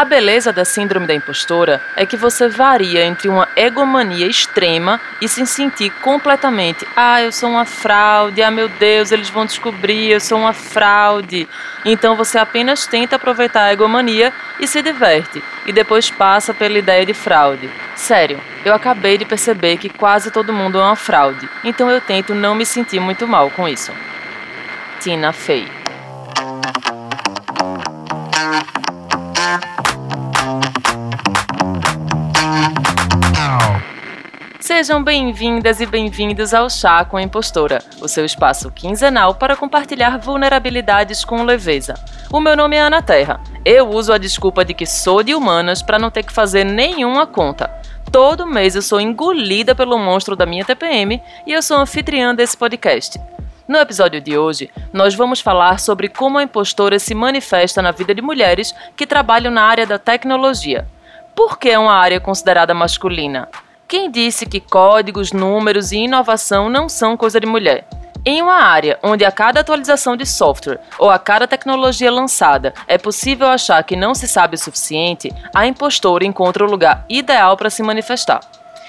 A beleza da síndrome da impostora é que você varia entre uma egomania extrema e se sentir completamente, ah, eu sou uma fraude, ah, meu Deus, eles vão descobrir, eu sou uma fraude. Então você apenas tenta aproveitar a egomania e se diverte, e depois passa pela ideia de fraude. Sério, eu acabei de perceber que quase todo mundo é uma fraude, então eu tento não me sentir muito mal com isso. Tina Fey Sejam bem-vindas e bem-vindos ao Chá com a Impostora, o seu espaço quinzenal para compartilhar vulnerabilidades com leveza. O meu nome é Ana Terra. Eu uso a desculpa de que sou de humanas para não ter que fazer nenhuma conta. Todo mês eu sou engolida pelo monstro da minha TPM e eu sou anfitriã desse podcast. No episódio de hoje, nós vamos falar sobre como a impostora se manifesta na vida de mulheres que trabalham na área da tecnologia. Por que é uma área considerada masculina? Quem disse que códigos, números e inovação não são coisa de mulher? Em uma área onde a cada atualização de software ou a cada tecnologia lançada é possível achar que não se sabe o suficiente, a impostora encontra o lugar ideal para se manifestar.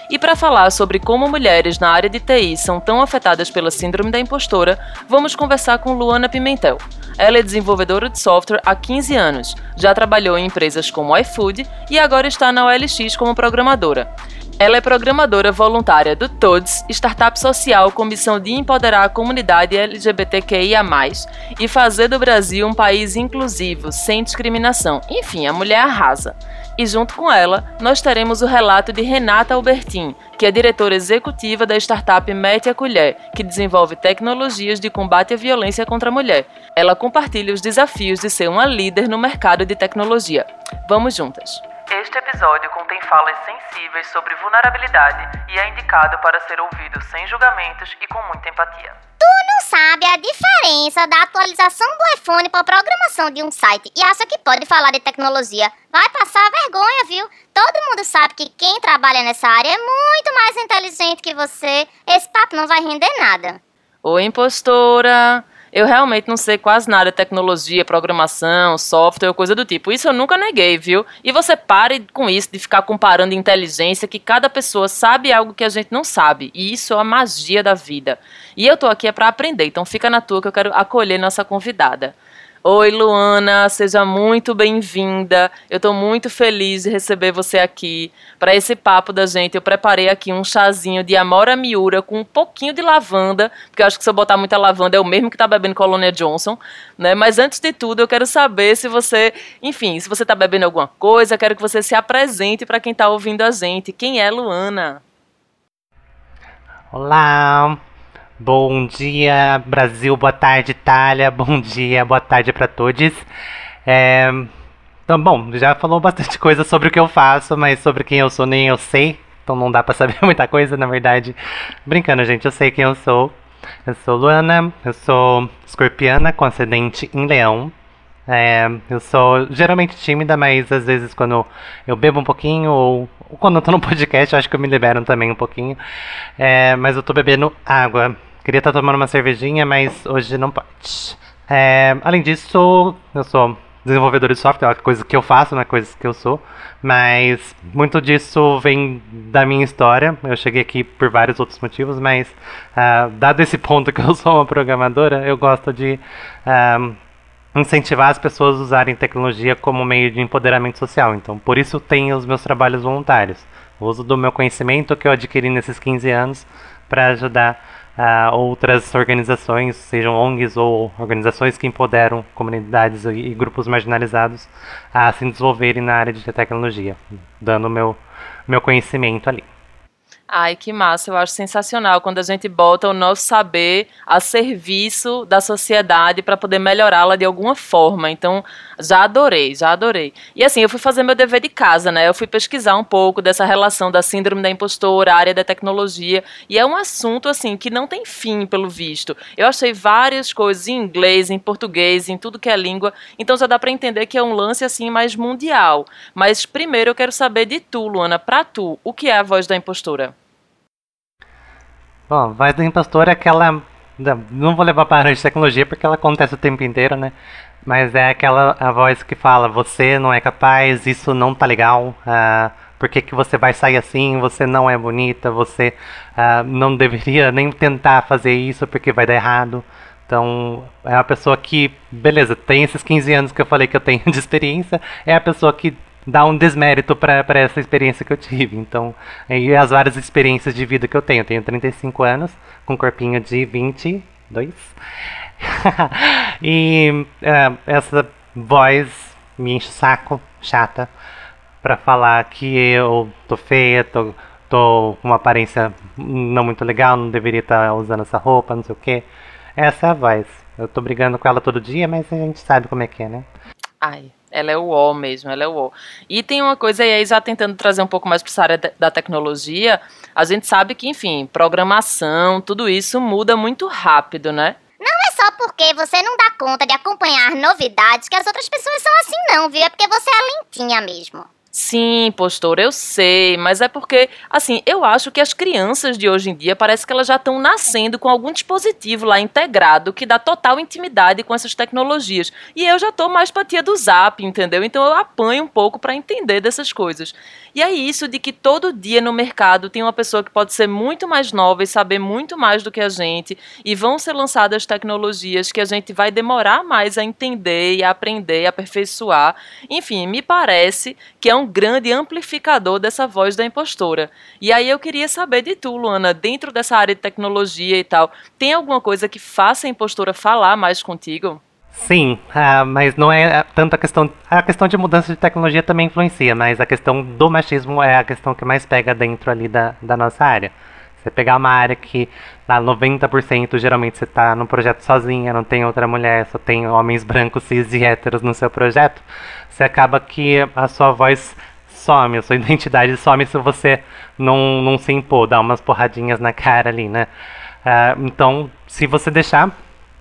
E para falar sobre como mulheres na área de TI são tão afetadas pela síndrome da impostora, vamos conversar com Luana Pimentel. Ela é desenvolvedora de software há 15 anos, já trabalhou em empresas como iFood e agora está na OLX como programadora. Ela é programadora voluntária do TODS, startup social com missão de empoderar a comunidade LGBTQIA+, e fazer do Brasil um país inclusivo, sem discriminação. Enfim, a mulher arrasa. E junto com ela, nós teremos o relato de Renata Albertin, que é diretora executiva da startup Mete a Colher, que desenvolve tecnologias de combate à violência contra a mulher. Ela compartilha os desafios de ser uma líder no mercado de tecnologia. Vamos juntas! Este episódio contém falas sensíveis sobre vulnerabilidade e é indicado para ser ouvido sem julgamentos e com muita empatia. Tu não sabe a diferença da atualização do iPhone para a programação de um site e acha que pode falar de tecnologia. Vai passar vergonha, viu? Todo mundo sabe que quem trabalha nessa área é muito mais inteligente que você. Esse papo não vai render nada. Oi, impostora! Eu realmente não sei quase nada de tecnologia, programação, software coisa do tipo. Isso eu nunca neguei, viu? E você pare com isso de ficar comparando inteligência, que cada pessoa sabe algo que a gente não sabe. E isso é a magia da vida. E eu tô aqui é para aprender, então fica na tua que eu quero acolher nossa convidada. Oi, Luana, seja muito bem-vinda. Eu estou muito feliz de receber você aqui para esse papo da gente. Eu preparei aqui um chazinho de Amora Miura com um pouquinho de lavanda, porque eu acho que se eu botar muita lavanda é o mesmo que está bebendo Colônia Johnson, né? Mas antes de tudo, eu quero saber se você, enfim, se você está bebendo alguma coisa, quero que você se apresente para quem está ouvindo a gente. Quem é Luana? Olá, Bom dia, Brasil. Boa tarde, Itália. Bom dia, boa tarde para todos. É... Então, bom, já falou bastante coisa sobre o que eu faço, mas sobre quem eu sou nem eu sei. Então não dá para saber muita coisa, na verdade. Brincando, gente, eu sei quem eu sou. Eu sou Luana, eu sou escorpiana com ascendente em leão. É, eu sou geralmente tímida, mas às vezes quando eu bebo um pouquinho ou, quando eu tô no podcast, eu acho que eu me libero também um pouquinho. É, mas eu tô bebendo água. Queria estar tomando uma cervejinha, mas hoje não pode. É, além disso, eu sou desenvolvedor de software, é uma coisa que eu faço, não é coisa que eu sou. Mas muito disso vem da minha história. Eu cheguei aqui por vários outros motivos, mas uh, dado esse ponto que eu sou uma programadora, eu gosto de uh, incentivar as pessoas a usarem tecnologia como meio de empoderamento social. Então, por isso tenho os meus trabalhos voluntários. O uso do meu conhecimento que eu adquiri nesses 15 anos para ajudar uh, outras organizações, sejam ONGs ou organizações que empoderam comunidades e grupos marginalizados a se desenvolverem na área de tecnologia, dando meu meu conhecimento ali. Ai, que massa, eu acho sensacional quando a gente bota o nosso saber a serviço da sociedade para poder melhorá-la de alguma forma. Então, já adorei, já adorei. E assim, eu fui fazer meu dever de casa, né? Eu fui pesquisar um pouco dessa relação da síndrome da impostora, área da tecnologia, e é um assunto assim que não tem fim, pelo visto. Eu achei várias coisas em inglês, em português, em tudo que é língua, então já dá para entender que é um lance assim mais mundial. Mas primeiro eu quero saber de tu, Luana, para tu, o que é a voz da impostora? Bom, voz do impostor é aquela não vou levar para a de tecnologia porque ela acontece o tempo inteiro, né? Mas é aquela a voz que fala: você não é capaz, isso não tá legal. Uh, por que, que você vai sair assim? Você não é bonita, você uh, não deveria nem tentar fazer isso porque vai dar errado. Então, é a pessoa que, beleza, tem esses 15 anos que eu falei que eu tenho de experiência, é a pessoa que dá um desmérito para essa experiência que eu tive. Então, e as várias experiências de vida que eu tenho. Eu tenho 35 anos, com um corpinho de 22. e uh, essa voz me enche o saco, chata, para falar que eu tô feia, tô, tô com uma aparência não muito legal, não deveria estar tá usando essa roupa, não sei o que. Essa é a voz. Eu tô brigando com ela todo dia, mas a gente sabe como é que é, né? Ai, ela é o O mesmo, ela é o O. E tem uma coisa aí, já tentando trazer um pouco mais para essa área da tecnologia, a gente sabe que, enfim, programação, tudo isso muda muito rápido, né? Não é só porque você não dá conta de acompanhar novidades que as outras pessoas são assim, não, viu? É porque você é lentinha mesmo. Sim, postor, eu sei, mas é porque, assim, eu acho que as crianças de hoje em dia parece que elas já estão nascendo com algum dispositivo lá integrado que dá total intimidade com essas tecnologias. E eu já tô mais pra tia do Zap, entendeu? Então eu apanho um pouco para entender dessas coisas. E é isso de que todo dia no mercado tem uma pessoa que pode ser muito mais nova e saber muito mais do que a gente, e vão ser lançadas tecnologias que a gente vai demorar mais a entender e a aprender e aperfeiçoar. Enfim, me parece que é um grande amplificador dessa voz da impostora. E aí eu queria saber de tu, Luana, dentro dessa área de tecnologia e tal, tem alguma coisa que faça a impostora falar mais contigo? Sim, uh, mas não é tanto a questão. A questão de mudança de tecnologia também influencia, mas a questão do machismo é a questão que mais pega dentro ali da, da nossa área. Você pegar uma área que na 90% geralmente você está num projeto sozinha, não tem outra mulher, só tem homens brancos, cis e héteros no seu projeto, você acaba que a sua voz some, a sua identidade some se você não, não se impor, dar umas porradinhas na cara ali, né? Uh, então, se você deixar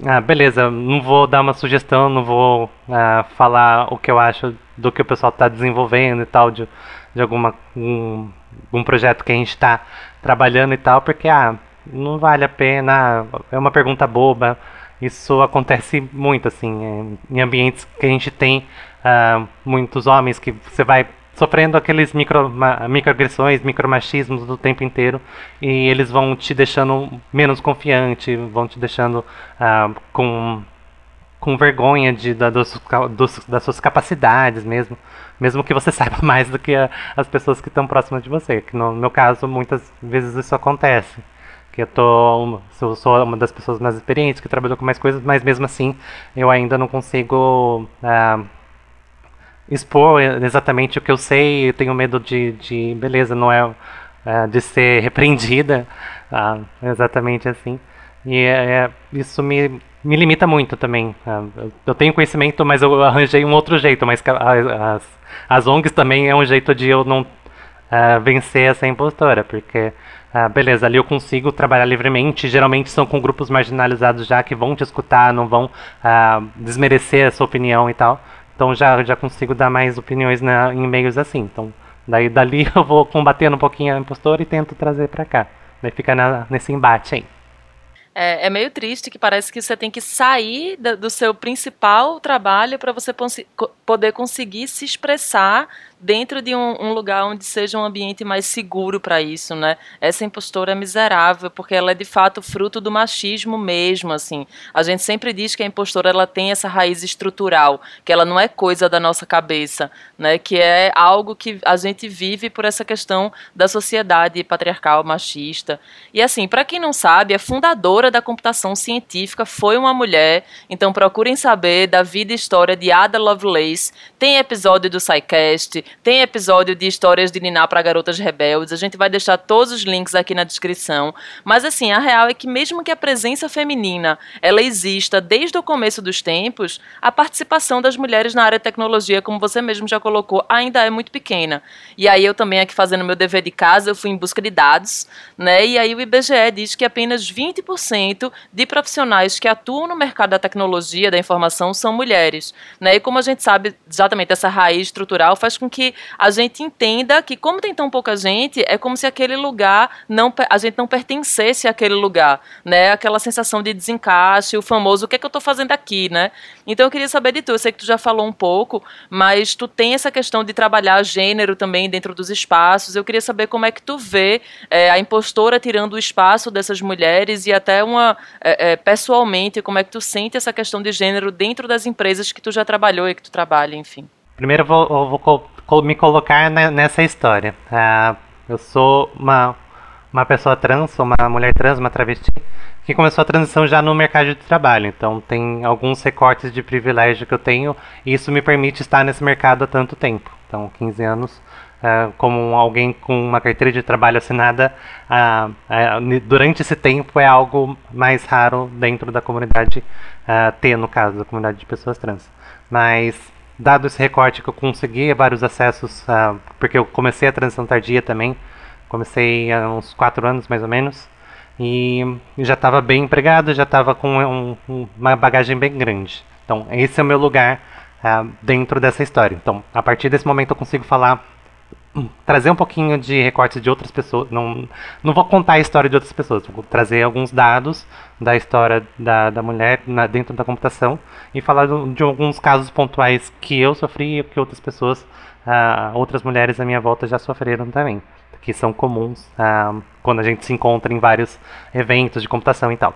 ah, beleza, não vou dar uma sugestão, não vou ah, falar o que eu acho do que o pessoal está desenvolvendo e tal, de, de alguma, um, um projeto que a gente está trabalhando e tal, porque ah, não vale a pena, é uma pergunta boba. Isso acontece muito, assim, em ambientes que a gente tem ah, muitos homens que você vai sofrendo aqueles micro, microagressões, micromachismos do tempo inteiro e eles vão te deixando menos confiante, vão te deixando uh, com, com vergonha de, da, dos, dos, das suas capacidades mesmo, mesmo que você saiba mais do que a, as pessoas que estão próximas de você. Que no meu caso, muitas vezes isso acontece. Que eu, tô, sou uma das pessoas mais experientes, que trabalhou com mais coisas, mas mesmo assim eu ainda não consigo. Uh, expor exatamente o que eu sei, eu tenho medo de, de beleza, não é, é de ser repreendida, ah, exatamente assim. E é, é, isso me, me limita muito também. Ah, eu tenho conhecimento, mas eu arranjei um outro jeito, mas as, as ONGs também é um jeito de eu não ah, vencer essa impostora, porque ah, beleza, ali eu consigo trabalhar livremente. Geralmente são com grupos marginalizados já que vão te escutar, não vão ah, desmerecer a sua opinião e tal. Então já, já consigo dar mais opiniões na, em meios assim. Então, daí dali eu vou combatendo um pouquinho a impostora e tento trazer para cá. Daí fica na, nesse embate aí. É, é, meio triste que parece que você tem que sair do, do seu principal trabalho para você poder conseguir se expressar dentro de um, um, lugar onde seja um ambiente mais seguro para isso, né? Essa impostora é miserável porque ela é de fato fruto do machismo mesmo, assim. A gente sempre diz que a impostora ela tem essa raiz estrutural, que ela não é coisa da nossa cabeça, né? Que é algo que a gente vive por essa questão da sociedade patriarcal machista. E assim, para quem não sabe, a fundadora da computação científica foi uma mulher, então procurem saber da vida e história de Ada Lovelace. Tem episódio do SciCast, tem episódio de histórias de Niná para garotas rebeldes. A gente vai deixar todos os links aqui na descrição. Mas assim, a real é que mesmo que a presença feminina ela exista desde o começo dos tempos, a participação das mulheres na área de tecnologia, como você mesmo já colocou, ainda é muito pequena. E aí eu também aqui fazendo meu dever de casa, eu fui em busca de dados, né? E aí o IBGE diz que apenas 20% de profissionais que atuam no mercado da tecnologia, da informação, são mulheres, né? E como a gente sabe, exatamente essa raiz estrutural faz com que que a gente entenda que, como tem tão pouca gente, é como se aquele lugar não a gente não pertencesse àquele lugar, né? Aquela sensação de desencaixe, o famoso o que é que eu estou fazendo aqui, né? Então eu queria saber de tu, eu sei que tu já falou um pouco, mas tu tem essa questão de trabalhar gênero também dentro dos espaços. Eu queria saber como é que tu vê é, a impostora tirando o espaço dessas mulheres e até uma é, é, pessoalmente como é que tu sente essa questão de gênero dentro das empresas que tu já trabalhou e que tu trabalha, enfim. Primeiro eu vou, eu vou me colocar nessa história. Uh, eu sou uma, uma pessoa trans, sou uma mulher trans, uma travesti, que começou a transição já no mercado de trabalho. Então tem alguns recortes de privilégio que eu tenho e isso me permite estar nesse mercado há tanto tempo. Então 15 anos uh, como alguém com uma carteira de trabalho assinada uh, uh, durante esse tempo é algo mais raro dentro da comunidade ter no caso da comunidade de pessoas trans. Mas dado esse recorte que eu consegui vários acessos, uh, porque eu comecei a transição tardia também, comecei há uns 4 anos mais ou menos, e já estava bem empregado, já estava com um, uma bagagem bem grande. Então, esse é o meu lugar uh, dentro dessa história. Então, a partir desse momento eu consigo falar trazer um pouquinho de recortes de outras pessoas. Não, não vou contar a história de outras pessoas, vou trazer alguns dados da história da, da mulher na, dentro da computação e falar de, de, alguns casos pontuais que eu sofri e que outras pessoas, uh, outras mulheres à minha volta já sofreram também, que são comuns uh, quando a gente se encontra em vários eventos de computação e tal.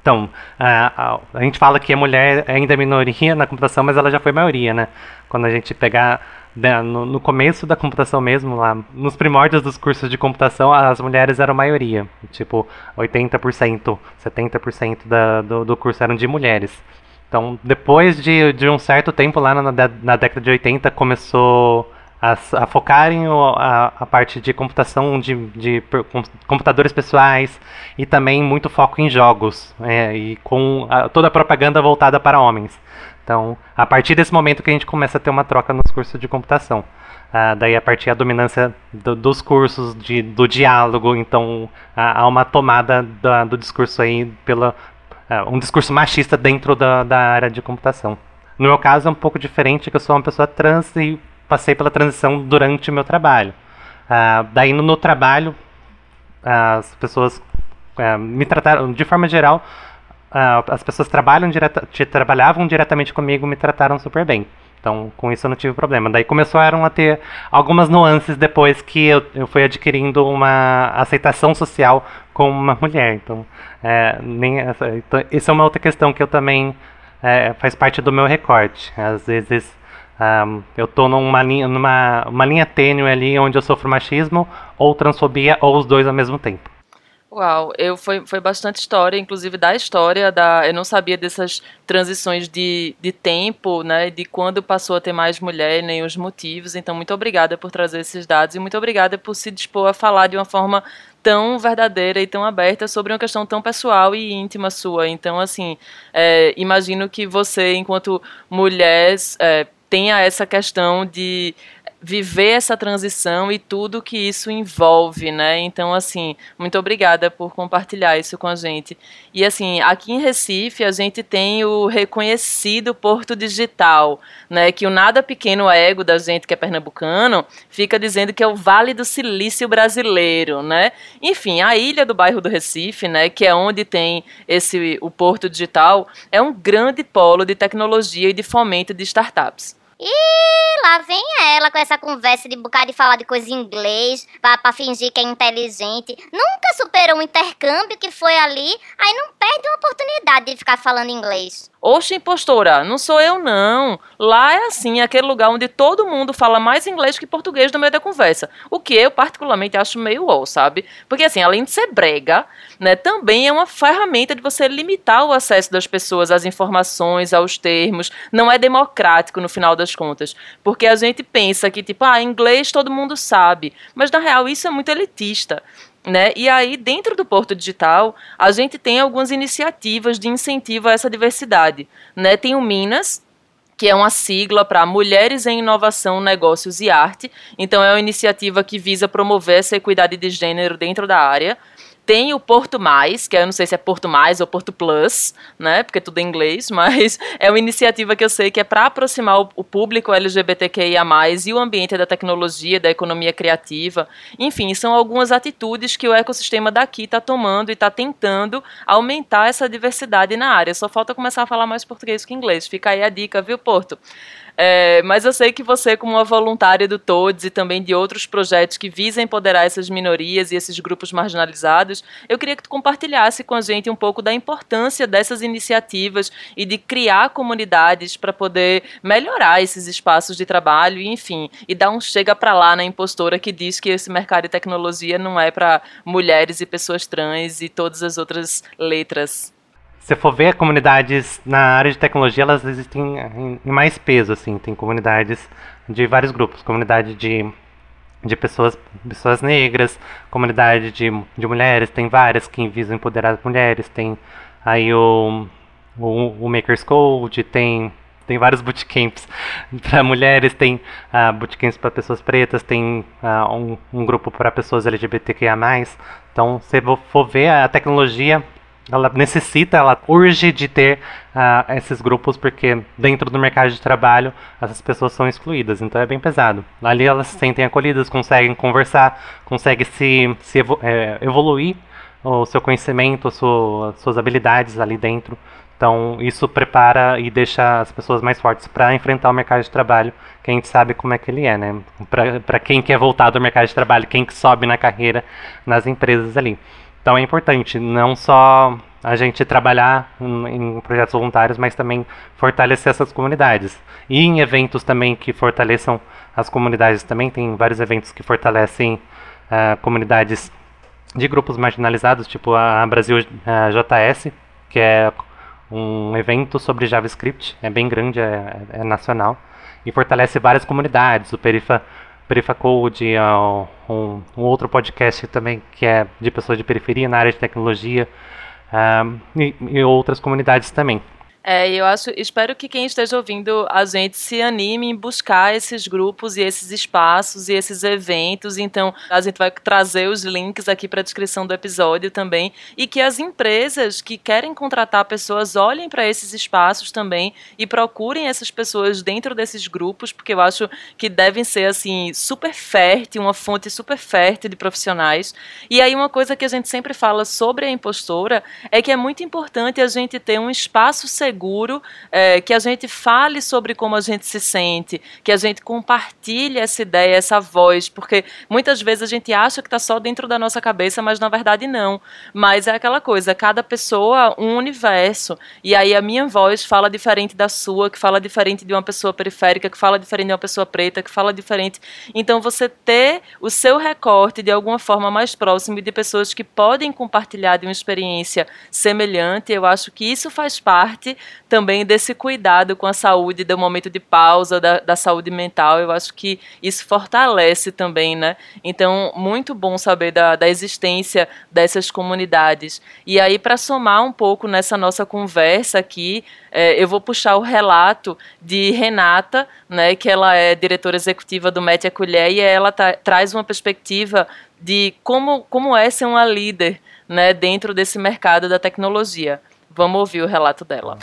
Então, uh, a gente fala que a mulher ainda é minoria na computação, mas ela já foi maioria, né? Quando a gente pegar no, no, começo da computação mesmo, lá, nos primórdios dos cursos de computação, as mulheres eram a maioria. Tipo, 80%, 70% da, do, do curso eram de mulheres. Então, depois de, de um certo tempo, lá na, na década de 80, começou a, a focarem a, a parte de computação de, de, computadores pessoais e também muito foco em jogos é, e com a, toda a propaganda voltada para homens. Então, a partir desse momento que a gente começa a ter uma troca nos cursos de computação. Uh, daí a partir da dominância do, dos cursos de, do diálogo, então há, uma tomada da, do discurso aí pela uh, um discurso machista dentro da, da área de computação. No meu caso é um pouco diferente, que eu sou uma pessoa trans e passei pela transição durante o meu trabalho. Uh, daí no, no trabalho as pessoas me trataram de forma geral as pessoas trabalham direta, trabalhavam diretamente comigo me trataram super bem. Então, com isso eu não tive problema. Daí começaram a ter algumas nuances depois que eu, eu fui adquirindo uma aceitação social como uma mulher. Então, é, nem essa, então, isso é uma outra questão que eu também é, faz parte do meu recorte. Às vezes um, eu estou numa linha, numa uma linha tênue ali onde eu sofro machismo ou transfobia ou os dois ao mesmo tempo. Uau, eu foi, foi bastante história, inclusive da história da. Eu não sabia dessas transições de, de tempo, né? De quando passou a ter mais mulher, nem os motivos. Então, muito obrigada por trazer esses dados e muito obrigada por se dispor a falar de uma forma tão verdadeira e tão aberta sobre uma questão tão pessoal e íntima sua. Então, assim, é, imagino que você, enquanto mulher, é, tenha essa questão de viver essa transição e tudo que isso envolve, né? Então, assim, muito obrigada por compartilhar isso com a gente. E assim, aqui em Recife a gente tem o reconhecido Porto Digital, né? Que o nada pequeno ego da gente que é pernambucano fica dizendo que é o Vale do Silício brasileiro, né? Enfim, a ilha do bairro do Recife, né? Que é onde tem esse o Porto Digital, é um grande polo de tecnologia e de fomento de startups. E lá vem ela com essa conversa de bocado de falar de coisa em inglês, pra fingir que é inteligente. Nunca superou um intercâmbio que foi ali, aí não perde uma oportunidade de ficar falando inglês. Oxe, impostora, não sou eu não. Lá é assim, aquele lugar onde todo mundo fala mais inglês que português no meio da conversa. O que eu particularmente acho meio wow, sabe? Porque assim, além de ser brega, né, também é uma ferramenta de você limitar o acesso das pessoas às informações, aos termos. Não é democrático no final das contas. Porque a gente pensa que, tipo, ah, inglês todo mundo sabe. Mas na real isso é muito elitista. Né? E aí, dentro do Porto Digital, a gente tem algumas iniciativas de incentivo a essa diversidade. Né? Tem o Minas, que é uma sigla para Mulheres em Inovação, Negócios e Arte. Então, é uma iniciativa que visa promover essa equidade de gênero dentro da área. Tem o Porto Mais, que eu não sei se é Porto Mais ou Porto Plus, né? Porque tudo é inglês, mas é uma iniciativa que eu sei que é para aproximar o, o público LGBTQIA+, e o ambiente da tecnologia, da economia criativa. Enfim, são algumas atitudes que o ecossistema daqui está tomando e está tentando aumentar essa diversidade na área. Só falta começar a falar mais português que inglês. Fica aí a dica, viu, Porto? É, mas eu sei que você, como uma voluntária do TODES e também de outros projetos que visam empoderar essas minorias e esses grupos marginalizados, eu queria que tu compartilhasse com a gente um pouco da importância dessas iniciativas e de criar comunidades para poder melhorar esses espaços de trabalho e, enfim, e dar um chega para lá na impostora que diz que esse mercado de tecnologia não é para mulheres e pessoas trans e todas as outras letras se for ver, comunidades na área de tecnologia, elas existem em, em mais peso, assim. Tem comunidades de vários grupos. Comunidade de, de pessoas, pessoas negras, comunidade de, de mulheres, tem várias que visam empoderar as mulheres. Tem aí o, o, o Makers Code, tem tem vários bootcamps para mulheres, tem uh, bootcamps para pessoas pretas, tem uh, um, um, grupo para pessoas LGBTQIA+. Então, se for ver, a tecnologia ela necessita, ela urge de ter uh, esses grupos porque dentro do mercado de trabalho essas pessoas são excluídas, então é bem pesado. Ali elas se sentem acolhidas, conseguem conversar, conseguem se, se é, evoluir o seu conhecimento, sua, suas habilidades ali dentro. Então isso prepara e deixa as pessoas mais fortes para enfrentar o mercado de trabalho, que a gente sabe como é que ele é, né? Para quem quer voltar do mercado de trabalho, quem que sobe na carreira nas empresas ali. Então é importante não só a gente trabalhar em, projetos voluntários, mas também fortalecer essas comunidades. E em eventos também que fortaleçam as comunidades também, tem vários eventos que fortalecem uh, comunidades de grupos marginalizados, tipo a Brasil a JS, que é um evento sobre JavaScript, é bem grande, é, é nacional, e fortalece várias comunidades, o Perifa Perifacode, é um, um, outro podcast também que é de pessoas de periferia na área de tecnologia um, e, e outras comunidades também. É, eu acho, espero que quem esteja ouvindo a gente se anime em buscar esses grupos e esses espaços e esses eventos. Então, a gente vai trazer os links aqui para a descrição do episódio também e que as empresas que querem contratar pessoas olhem para esses espaços também e procurem essas pessoas dentro desses grupos, porque eu acho que devem ser assim super fértil, uma fonte super fértil de profissionais. E aí uma coisa que a gente sempre fala sobre a impostora é que é muito importante a gente ter um espaço seguro seguro, é, que a gente fale sobre como a gente se sente, que a gente compartilhe essa ideia, essa voz, porque muitas vezes a gente acha que está só dentro da nossa cabeça, mas na verdade não. Mas é aquela coisa, cada pessoa um universo, e aí a minha voz fala diferente da sua, que fala diferente de uma pessoa periférica, que fala diferente de uma pessoa preta, que fala diferente. Então você ter o seu recorte de alguma forma mais próximo de pessoas que podem compartilhar de uma experiência semelhante, eu acho que isso faz parte também desse cuidado com a saúde, do momento de pausa, da, da saúde mental. Eu acho que isso fortalece também, né? Então, muito bom saber da, da existência dessas comunidades. E aí, para somar um pouco nessa nossa conversa aqui, é, eu vou puxar o relato de Renata, né, que ela é diretora executiva do Mete a Colher, e ela tá, traz uma perspectiva de como, como é ser uma líder né, dentro desse mercado da tecnologia. Vamos ouvir o relato dela.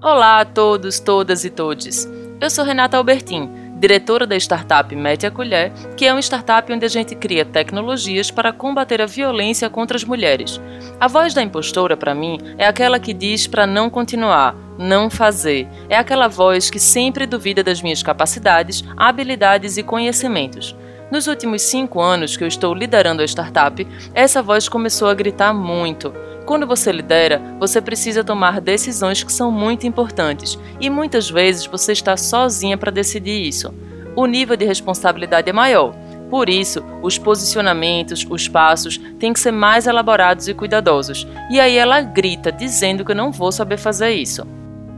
Olá a todos, todas e todes. Eu sou Renata Albertin, diretora da startup Mete a Colher, que é uma startup onde a gente cria tecnologias para combater a violência contra as mulheres. A voz da impostora, para mim, é aquela que diz para não continuar, não fazer. É aquela voz que sempre duvida das minhas capacidades, habilidades e conhecimentos. Nos últimos cinco anos que eu estou liderando a startup, essa voz começou a gritar muito. Quando você lidera, você precisa tomar decisões que são muito importantes e muitas vezes você está sozinha para decidir isso. O nível de responsabilidade é maior. Por isso, os posicionamentos, os passos têm que ser mais elaborados e cuidadosos. E aí ela grita dizendo que eu não vou saber fazer isso.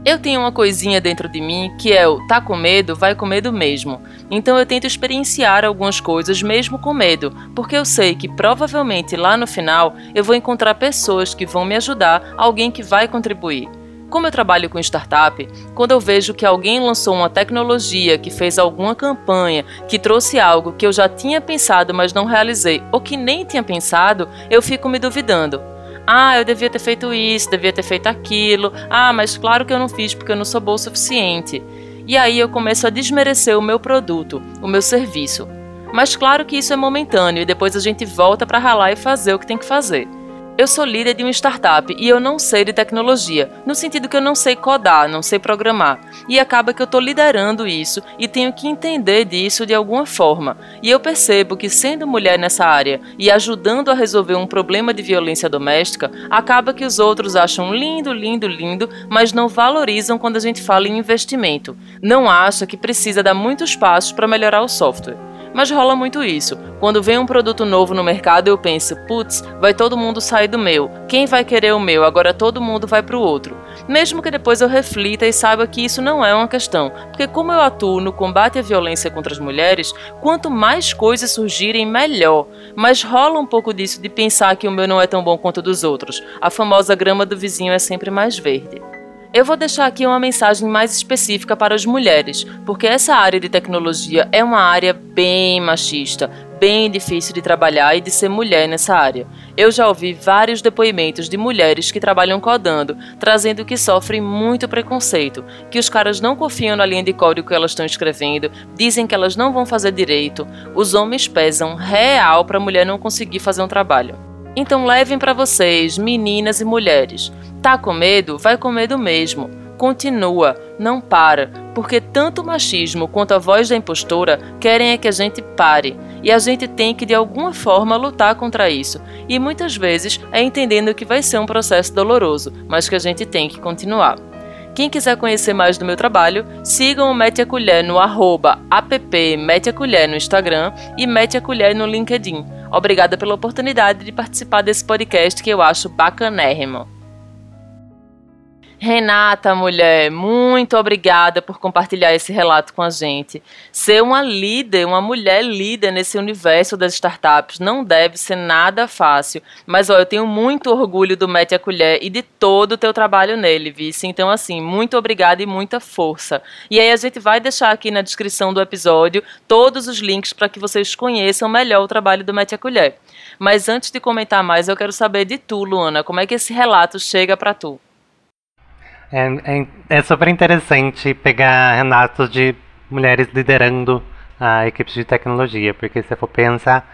Eu tenho uma coisinha dentro de mim que é o tá com medo, vai com medo mesmo. Então eu tento experienciar algumas coisas mesmo com medo, porque eu sei que provavelmente lá no final eu vou encontrar pessoas que vão me ajudar, alguém que vai contribuir. Como eu trabalho com startup, quando eu vejo que alguém lançou uma tecnologia, que fez alguma campanha, que trouxe algo que eu já tinha pensado, mas não realizei, ou que nem tinha pensado, eu fico me duvidando. Ah, eu devia ter feito isso, devia ter feito aquilo. Ah, mas claro que eu não fiz porque eu não sou boa o suficiente. E aí eu começo a desmerecer o meu produto, o meu serviço. Mas claro que isso é momentâneo e depois a gente volta para ralar e fazer o que tem que fazer. Eu sou líder de uma startup e eu não sei de tecnologia, no sentido que eu não sei codar, não sei programar. E acaba que eu estou liderando isso e tenho que entender disso de alguma forma. E eu percebo que, sendo mulher nessa área e ajudando a resolver um problema de violência doméstica, acaba que os outros acham lindo, lindo, lindo, mas não valorizam quando a gente fala em investimento. Não acha que precisa dar muitos passos para melhorar o software. Mas rola muito isso. Quando vem um produto novo no mercado, eu penso, putz, vai todo mundo sair do meu. Quem vai querer o meu? Agora todo mundo vai para o outro. Mesmo que depois eu reflita e saiba que isso não é uma questão, porque como eu atuo no combate à violência contra as mulheres, quanto mais coisas surgirem, melhor. Mas rola um pouco disso de pensar que o meu não é tão bom quanto o dos outros. A famosa grama do vizinho é sempre mais verde. Eu vou deixar aqui uma mensagem mais específica para as mulheres, porque essa área de tecnologia é uma área bem machista, bem difícil de trabalhar e de ser mulher nessa área. Eu já ouvi vários depoimentos de mulheres que trabalham codando, trazendo que sofrem muito preconceito, que os caras não confiam na linha de código que elas estão escrevendo, dizem que elas não vão fazer direito. Os homens pesam real para a mulher não conseguir fazer um trabalho. Então levem para vocês, meninas e mulheres. Tá com medo? Vai com medo mesmo. Continua, não para, porque tanto o machismo quanto a voz da impostora querem é que a gente pare. E a gente tem que de alguma forma lutar contra isso. E muitas vezes é entendendo que vai ser um processo doloroso, mas que a gente tem que continuar. Quem quiser conhecer mais do meu trabalho, sigam o Mete a Colher no arroba app Mete a Colher no Instagram e Mete a Colher no LinkedIn. Obrigada pela oportunidade de participar desse podcast que eu acho bacanérrimo. Renata, mulher, muito obrigada por compartilhar esse relato com a gente. Ser uma líder, uma mulher líder nesse universo das startups não deve ser nada fácil. Mas ó, eu tenho muito orgulho do Mete a Colher e de todo o teu trabalho nele, Vice. Então, assim, muito obrigada e muita força. E aí a gente vai deixar aqui na descrição do episódio todos os links para que vocês conheçam melhor o trabalho do Mete a Colher. Mas antes de comentar mais, eu quero saber de tu, Luana, como é que esse relato chega para tu? É, é, é, super interessante pegar relatos de mulheres liderando a equipes de tecnologia, porque se for pensar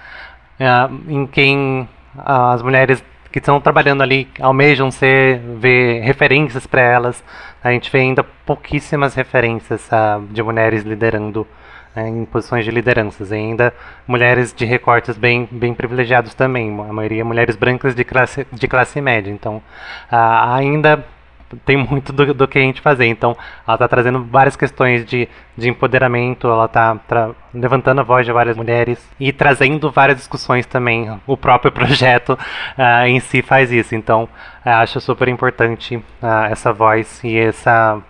uh, em quem uh, as mulheres que estão trabalhando ali almejam ser, ver referências para elas, a gente vê ainda pouquíssimas referências uh, de mulheres liderando né, em posições de lideranças, e ainda mulheres de recortes bem, bem privilegiados também, a maioria mulheres brancas de classe, de classe média, então ainda tem muito do, do, que a gente fazer. Então, ela está trazendo várias questões de, de empoderamento, ela está levantando a voz de várias mulheres e trazendo várias discussões também. O próprio projeto uh, em si faz isso. Então, uh, acho super importante uh, essa voz e essa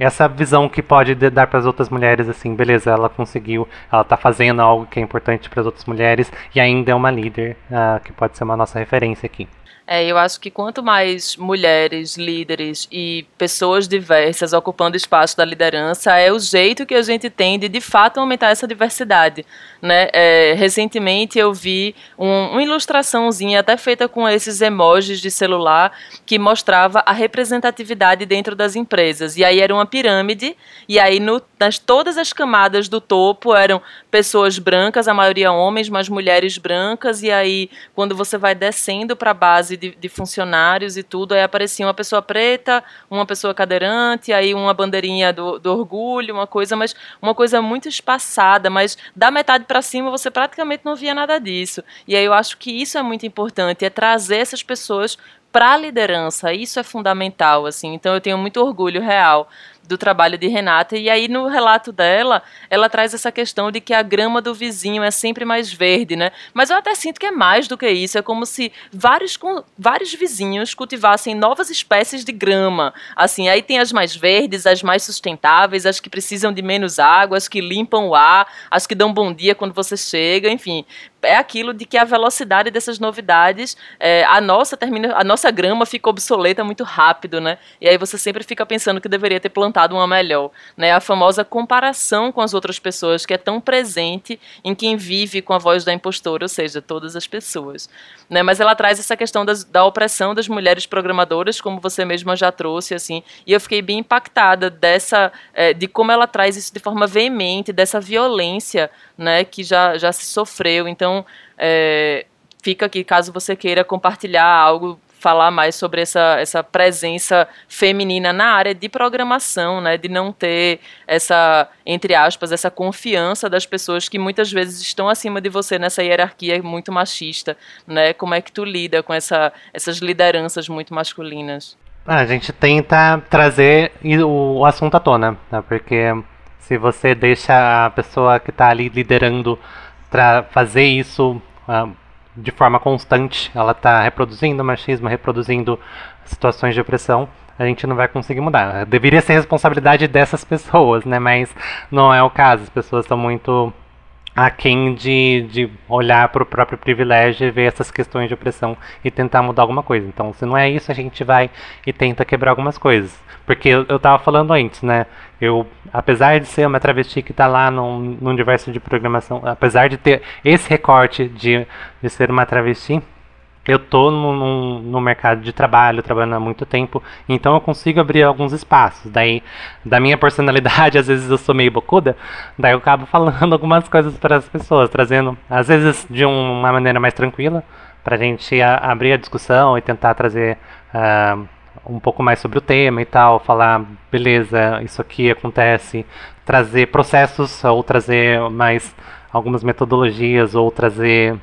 essa visão que pode dar para as outras mulheres assim, beleza, ela conseguiu, ela está fazendo algo que é importante para as outras mulheres e ainda é uma líder que pode ser uma nossa referência aqui. É, eu acho que quanto mais mulheres, líderes e pessoas diversas ocupando espaço da liderança, é o jeito que a gente tem de, de fato, aumentar essa diversidade. Né? É, recentemente eu vi um, uma ilustraçãozinha, até feita com esses emojis de celular, que mostrava a representatividade dentro das empresas. E aí era uma pirâmide, e aí no, nas todas as camadas do topo eram pessoas brancas, a maioria homens, mas mulheres brancas, e aí quando você vai descendo para a base de, de, funcionários e tudo, aí aparecia uma pessoa preta, uma pessoa cadeirante, aí uma bandeirinha do, do orgulho, uma coisa, mas uma coisa muito espaçada, mas da metade para cima você praticamente não via nada disso. E aí eu acho que isso é muito importante, é trazer essas pessoas para a liderança, isso é fundamental, assim. Então eu tenho muito orgulho real do trabalho de Renata. E aí, no relato dela, ela traz essa questão de que a grama do vizinho é sempre mais verde, né? Mas eu até sinto que é mais do que isso. É como se vários, vários vizinhos cultivassem novas espécies de grama. Assim, aí tem as mais verdes, as mais sustentáveis, as que precisam de menos água, as que limpam o ar, as que dão bom dia quando você chega, enfim é aquilo de que a velocidade dessas novidades, é, a nossa termina, a nossa grama fica obsoleta muito rápido, né? E aí você sempre fica pensando que deveria ter plantado uma melhor, né? A famosa comparação com as outras pessoas que é tão presente em quem vive com a voz da impostora, ou seja, todas as pessoas, né? Mas ela traz essa questão das, da opressão das mulheres programadoras, como você mesma já trouxe, assim, e eu fiquei bem impactada dessa, é, de como ela traz isso de forma veemente, dessa violência, né? Que já já se sofreu, então, é, fica aqui caso você queira compartilhar algo, falar mais sobre essa, essa presença feminina na área de programação, né, de não ter essa, entre aspas, essa confiança das pessoas que muitas vezes estão acima de você nessa hierarquia muito machista, né? Como é que tu lida com essa, essas lideranças muito masculinas? Ah, a gente tenta trazer o assunto à tona, né? porque se você deixa a pessoa que está ali liderando para fazer isso uh, de forma constante, ela está reproduzindo machismo, reproduzindo situações de opressão, a gente não vai conseguir mudar. Deveria ser responsabilidade dessas pessoas, né? Mas não é o caso. As pessoas estão muito aquém de, de olhar para o próprio privilégio e ver essas questões de opressão e tentar mudar alguma coisa. Então, se não é isso, a gente vai e tenta quebrar algumas coisas. Porque eu, eu tava falando antes, né? Eu, apesar de ser uma travesti que está lá num, num universo de programação, apesar de ter esse recorte de, de ser uma travesti, eu tô no, no, mercado de trabalho, trabalhando há muito tempo, então eu consigo abrir alguns espaços. Daí, da minha personalidade, às vezes eu sou meio bocuda, daí eu acabo falando algumas coisas para as pessoas, trazendo, às vezes de uma maneira mais tranquila, para a gente abrir a discussão e tentar trazer uh, um pouco mais sobre o tema e tal, falar, beleza, isso aqui acontece, trazer processos ou trazer mais algumas metodologias ou trazer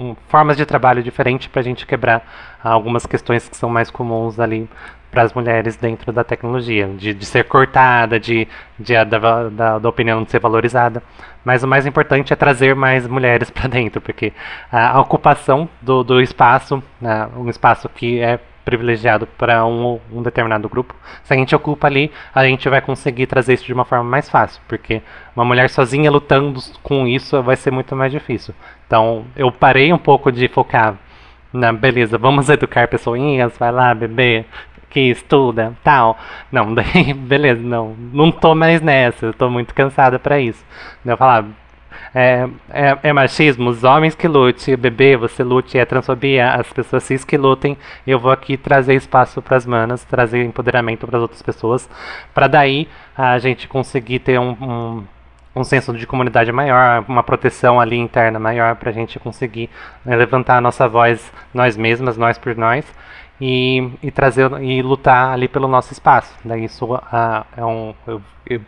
um, formas de trabalho diferentes para a gente quebrar algumas questões que são mais comuns ali para as mulheres dentro da tecnologia, de, de ser cortada, de, de a, da, da, da, opinião de ser valorizada. Mas o mais importante é trazer mais mulheres para dentro, porque a, a ocupação do, do espaço, né, um espaço que é privilegiado para um, um, determinado grupo, se a gente ocupa ali, a gente vai conseguir trazer isso de uma forma mais fácil, porque uma mulher sozinha lutando com isso vai ser muito mais difícil. Então, eu parei um pouco de focar na beleza, vamos educar pessoinhas, vai lá, bebê, que estuda, tal. Não, daí, beleza, não, não tô mais nessa, eu tô muito cansada para isso. Eu falar, é, é, é, machismo, os homens que lutem, bebê, você lute, é transfobia, as pessoas cis que lutem. Eu vou aqui trazer espaço para as manas, trazer empoderamento para as outras pessoas, para daí a gente conseguir ter um, um, um, senso de comunidade maior, uma proteção ali interna maior, para a gente conseguir né, levantar a nossa voz, nós mesmas, nós por nós. E, e trazer e lutar ali pelo nosso espaço. Daí isso uh, é um eu, eu,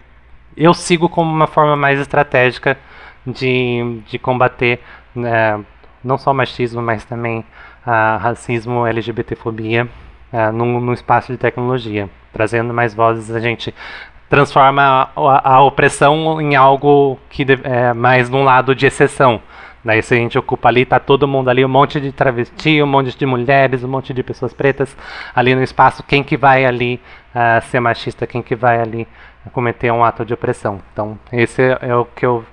eu sigo como uma forma mais estratégica de, de combater né, não só machismo, mas também a racismo, LGBTfobia uh, no, no espaço de tecnologia. Trazendo mais vozes, a gente transforma a, a opressão em algo que é mais num lado de exceção. Daí se a gente ocupa ali, tá todo mundo ali, um monte de travesti, um monte de mulheres, um monte de pessoas pretas ali no espaço, quem que vai ali uh, ser machista, quem que vai ali cometer um ato de opressão. Então, esse é o que eu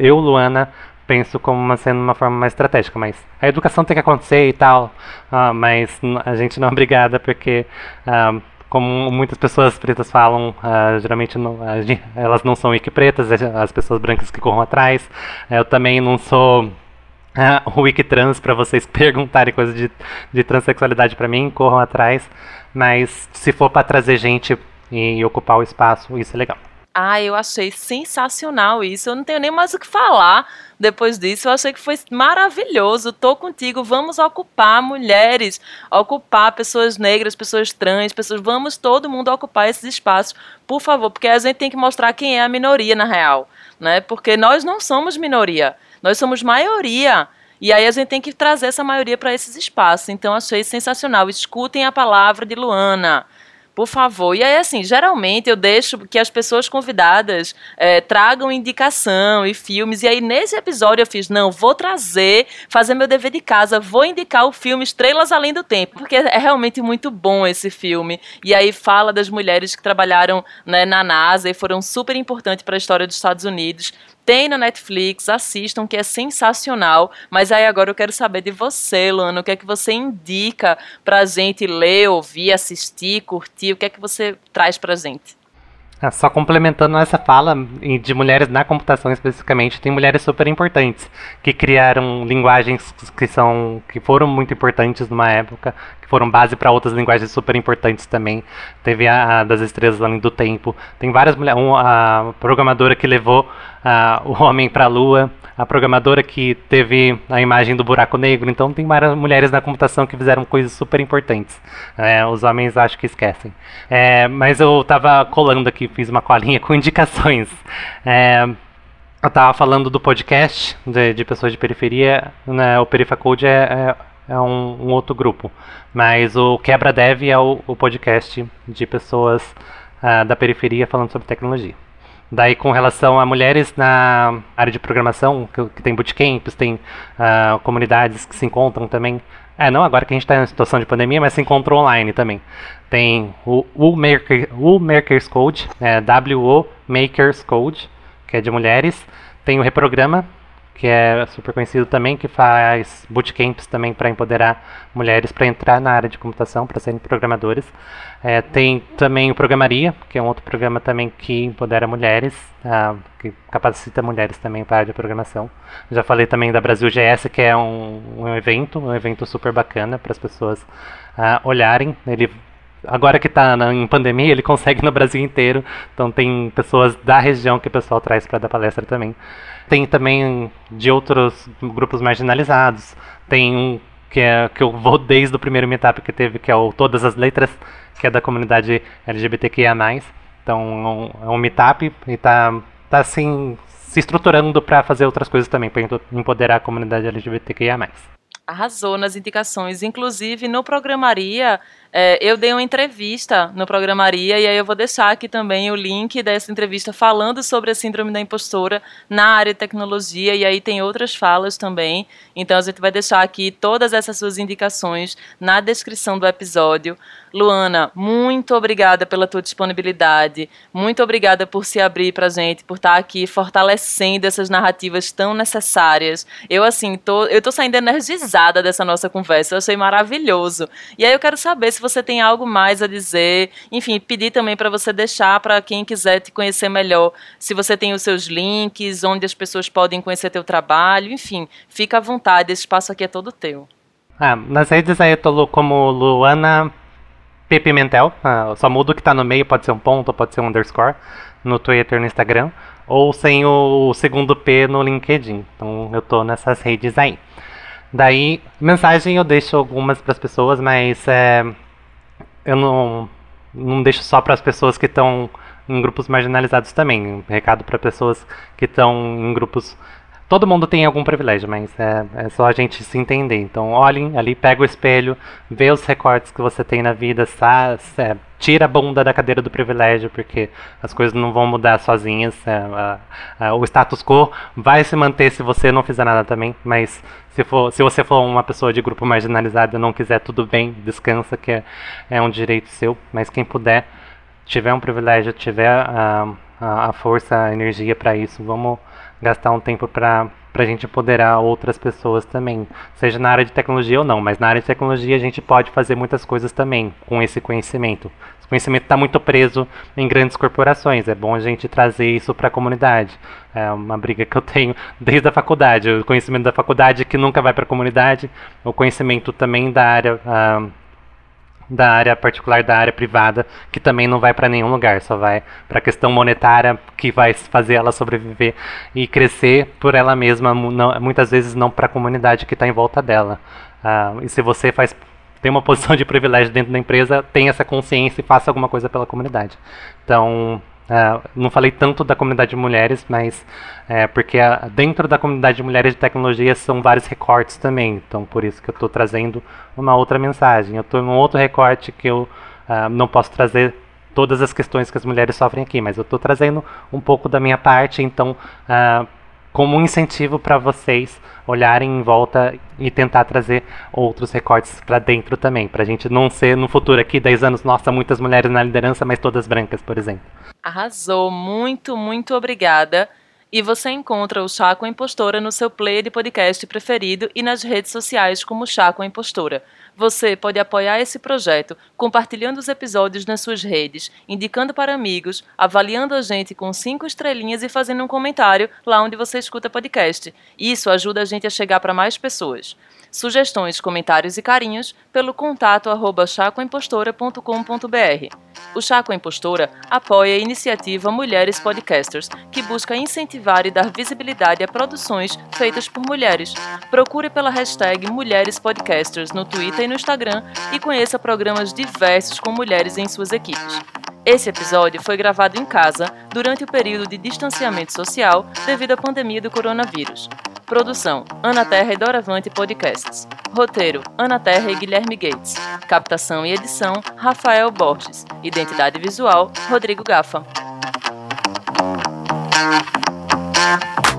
eu, Luana, penso como uma, sendo uma forma mais estratégica, mas a educação tem que acontecer e tal, uh, mas a gente não é obrigada porque, uh, como muitas pessoas pretas falam, uh, geralmente não, elas não são pretas, as pessoas brancas que corram atrás. Eu também não sou o wiki trans para vocês perguntarem coisas de, de transexualidade para mim, corram atrás, mas se for para trazer gente e ocupar o espaço, isso é legal. Ah, eu achei sensacional isso. Eu não tenho nem mais o que falar depois disso. Eu achei que foi maravilhoso. Tô contigo. Vamos ocupar mulheres, ocupar pessoas negras, pessoas trans, pessoas. Vamos todo mundo ocupar esses espaços, por favor, porque a gente tem que mostrar quem é a minoria na real, né? Porque nós não somos minoria, nós somos maioria. E aí a gente tem que trazer essa maioria para esses espaços. Então achei sensacional. Escutem a palavra de Luana Por favor. E aí, assim, geralmente eu deixo que as pessoas convidadas é, tragam indicação e filmes. E aí, nesse episódio, eu fiz: não, vou trazer, fazer meu dever de casa, vou indicar o filme Estrelas Além do Tempo, porque é realmente muito bom esse filme. E aí, fala das mulheres que trabalharam né, na NASA e foram super importantes para a história dos Estados Unidos. Tem na Netflix, assistam, que é sensacional. Mas aí agora eu quero saber de você, Luana, o que é que você indica pra gente ler, ouvir, assistir, curtir? O que é que você traz pra gente? Ah, só complementando essa fala de mulheres na computação especificamente, tem mulheres super importantes que criaram linguagens que são que foram muito importantes numa época, que foram base para outras linguagens super importantes também. Teve a, a das estrelas além do tempo. Tem várias mulheres, um, a programadora que levou a, o homem para a lua, a programadora que teve a imagem do buraco negro. Então tem várias mulheres na computação que fizeram coisas super importantes. É, os homens acho que esquecem. É, mas eu estava colando aqui, fiz uma colinha com indicações. É, eu estava falando do podcast de, de, pessoas de periferia. Né, o Perifacode é, é, é um, um, outro grupo. Mas o Quebra Dev é o, o podcast de pessoas uh, da periferia falando sobre tecnologia. Daí, com relação a mulheres na área de programação, que, que tem bootcamps, tem uh, comunidades que se encontram também. É, não agora que a gente está em situação de pandemia, mas se encontrou online também. Tem o, Maker, o Makers Code, é, WO Makers Code, que é de mulheres. Tem o Reprograma, que é super conhecido também, que faz bootcamps também para empoderar mulheres para entrar na área de computação, para serem programadores. É, tem também o Programaria, que é um outro programa também que empodera mulheres, ah, que capacita mulheres também para a área de programação. Já falei também da Brasil GS, que é um, um evento, um evento super bacana para as pessoas ah, olharem. Ele agora que está em pandemia, ele consegue no Brasil inteiro. Então tem pessoas da região que o pessoal traz para dar palestra também. Tem também de outros grupos marginalizados. Tem um que, é, que eu vou desde o primeiro meetup que teve, que é o Todas as Letras, que é da comunidade LGBTQIA+. Então é um meetup e está tá assim se estruturando para fazer outras coisas também, para empoderar a comunidade LGBTQIA+. Arrasou nas indicações. Inclusive, no Programaria, é, eu dei uma entrevista no Programaria e aí eu vou deixar aqui também o link dessa entrevista falando sobre a síndrome da impostora na área de tecnologia e aí tem outras falas também. Então a gente vai deixar aqui todas essas suas indicações na descrição do episódio. Luana, muito obrigada pela tua disponibilidade, muito obrigada por se abrir pra gente, por estar aqui fortalecendo essas narrativas tão necessárias. Eu assim, tô, eu tô saindo energizada dessa nossa conversa, eu achei maravilhoso. E aí eu quero saber se se você tem algo mais a dizer. Enfim, pedir também para você deixar para quem quiser te conhecer melhor, se você tem os seus links, onde as pessoas podem conhecer teu trabalho, enfim, fica à vontade, esse espaço aqui é todo teu. Ah, nas redes aí eu tô como Luana P. Pimentel, ah, só mudo que tá no meio, pode ser um ponto, pode ser um underscore, no Twitter, no Instagram, ou sem o segundo P no LinkedIn. Então eu tô nessas redes aí. Daí, mensagem eu deixo algumas para as pessoas, mas é, eu não, não deixo só para as pessoas que estão em grupos marginalizados também. Um recado para pessoas que estão em grupos. Todo mundo tem algum privilégio, mas é, é, só a gente se entender. Então, olhem ali, pega o espelho, vê os recortes que você tem na vida, é, tira a bunda da cadeira do privilégio, porque as coisas não vão mudar sozinhas. É, o status quo vai se manter se você não fizer nada também, mas se, for, se você for uma pessoa de grupo marginalizado e não quiser, tudo bem, descansa, que é, é um direito seu. Mas quem puder, tiver um privilégio, tiver a, a, a força, a energia para isso, vamos gastar um tempo para a gente empoderar outras pessoas também, seja na área de tecnologia ou não, mas na área de tecnologia a gente pode fazer muitas coisas também com esse conhecimento conhecimento está muito preso em grandes corporações. É bom a gente trazer isso para a comunidade. É uma briga que eu tenho desde a faculdade. O conhecimento da faculdade que nunca vai para a comunidade, o conhecimento também da área. Ah, da área particular, da área privada, que também não vai para nenhum lugar, só vai para a questão monetária que vai fazer ela sobreviver e crescer por ela mesma, não, muitas vezes não para a comunidade que está em volta dela. Uh, e se você faz tem uma posição de privilégio dentro da empresa, tenha essa consciência e faça alguma coisa pela comunidade. Então, é, não falei tanto da comunidade de mulheres, mas é, porque a, dentro da comunidade de mulheres de tecnologia são vários recortes também. Então, por isso que eu estou trazendo uma outra mensagem. Eu estou em um outro recorte que eu uh, não posso trazer todas as questões que as mulheres sofrem aqui, mas eu estou trazendo um pouco da minha parte, então, uh, como um incentivo para vocês olharem em volta e tentar trazer outros recortes para dentro também, para a gente não ser no futuro aqui, 10 anos, nossa, muitas mulheres na liderança, mas todas brancas, por exemplo. Arrasou, muito, muito obrigada. E você encontra o Chá com a Impostora no seu player de podcast preferido e nas redes sociais como Chá com a Impostora. Você pode apoiar esse projeto compartilhando os episódios nas suas redes, indicando para amigos, avaliando a gente com cinco estrelinhas e fazendo um comentário lá onde você escuta podcast. Isso ajuda a gente a chegar para mais pessoas. Sugestões, comentários e carinhos pelo contato arroba chacoimpostora.com.br. O Chaco Impostora apoia a iniciativa Mulheres Podcasters, que busca incentivar e dar visibilidade a produções feitas por mulheres. Procure pela hashtag Mulheres Podcasters no Twitter e no Instagram e conheça programas diversos com mulheres em suas equipes. Esse episódio foi gravado em casa durante o período de distanciamento social devido à pandemia do coronavírus. Produção: Ana Terra e Doravante Podcasts. Roteiro: Ana Terra e Guilherme Gates. Captação e edição: Rafael Borges. Identidade visual: Rodrigo Gafa. Thank you.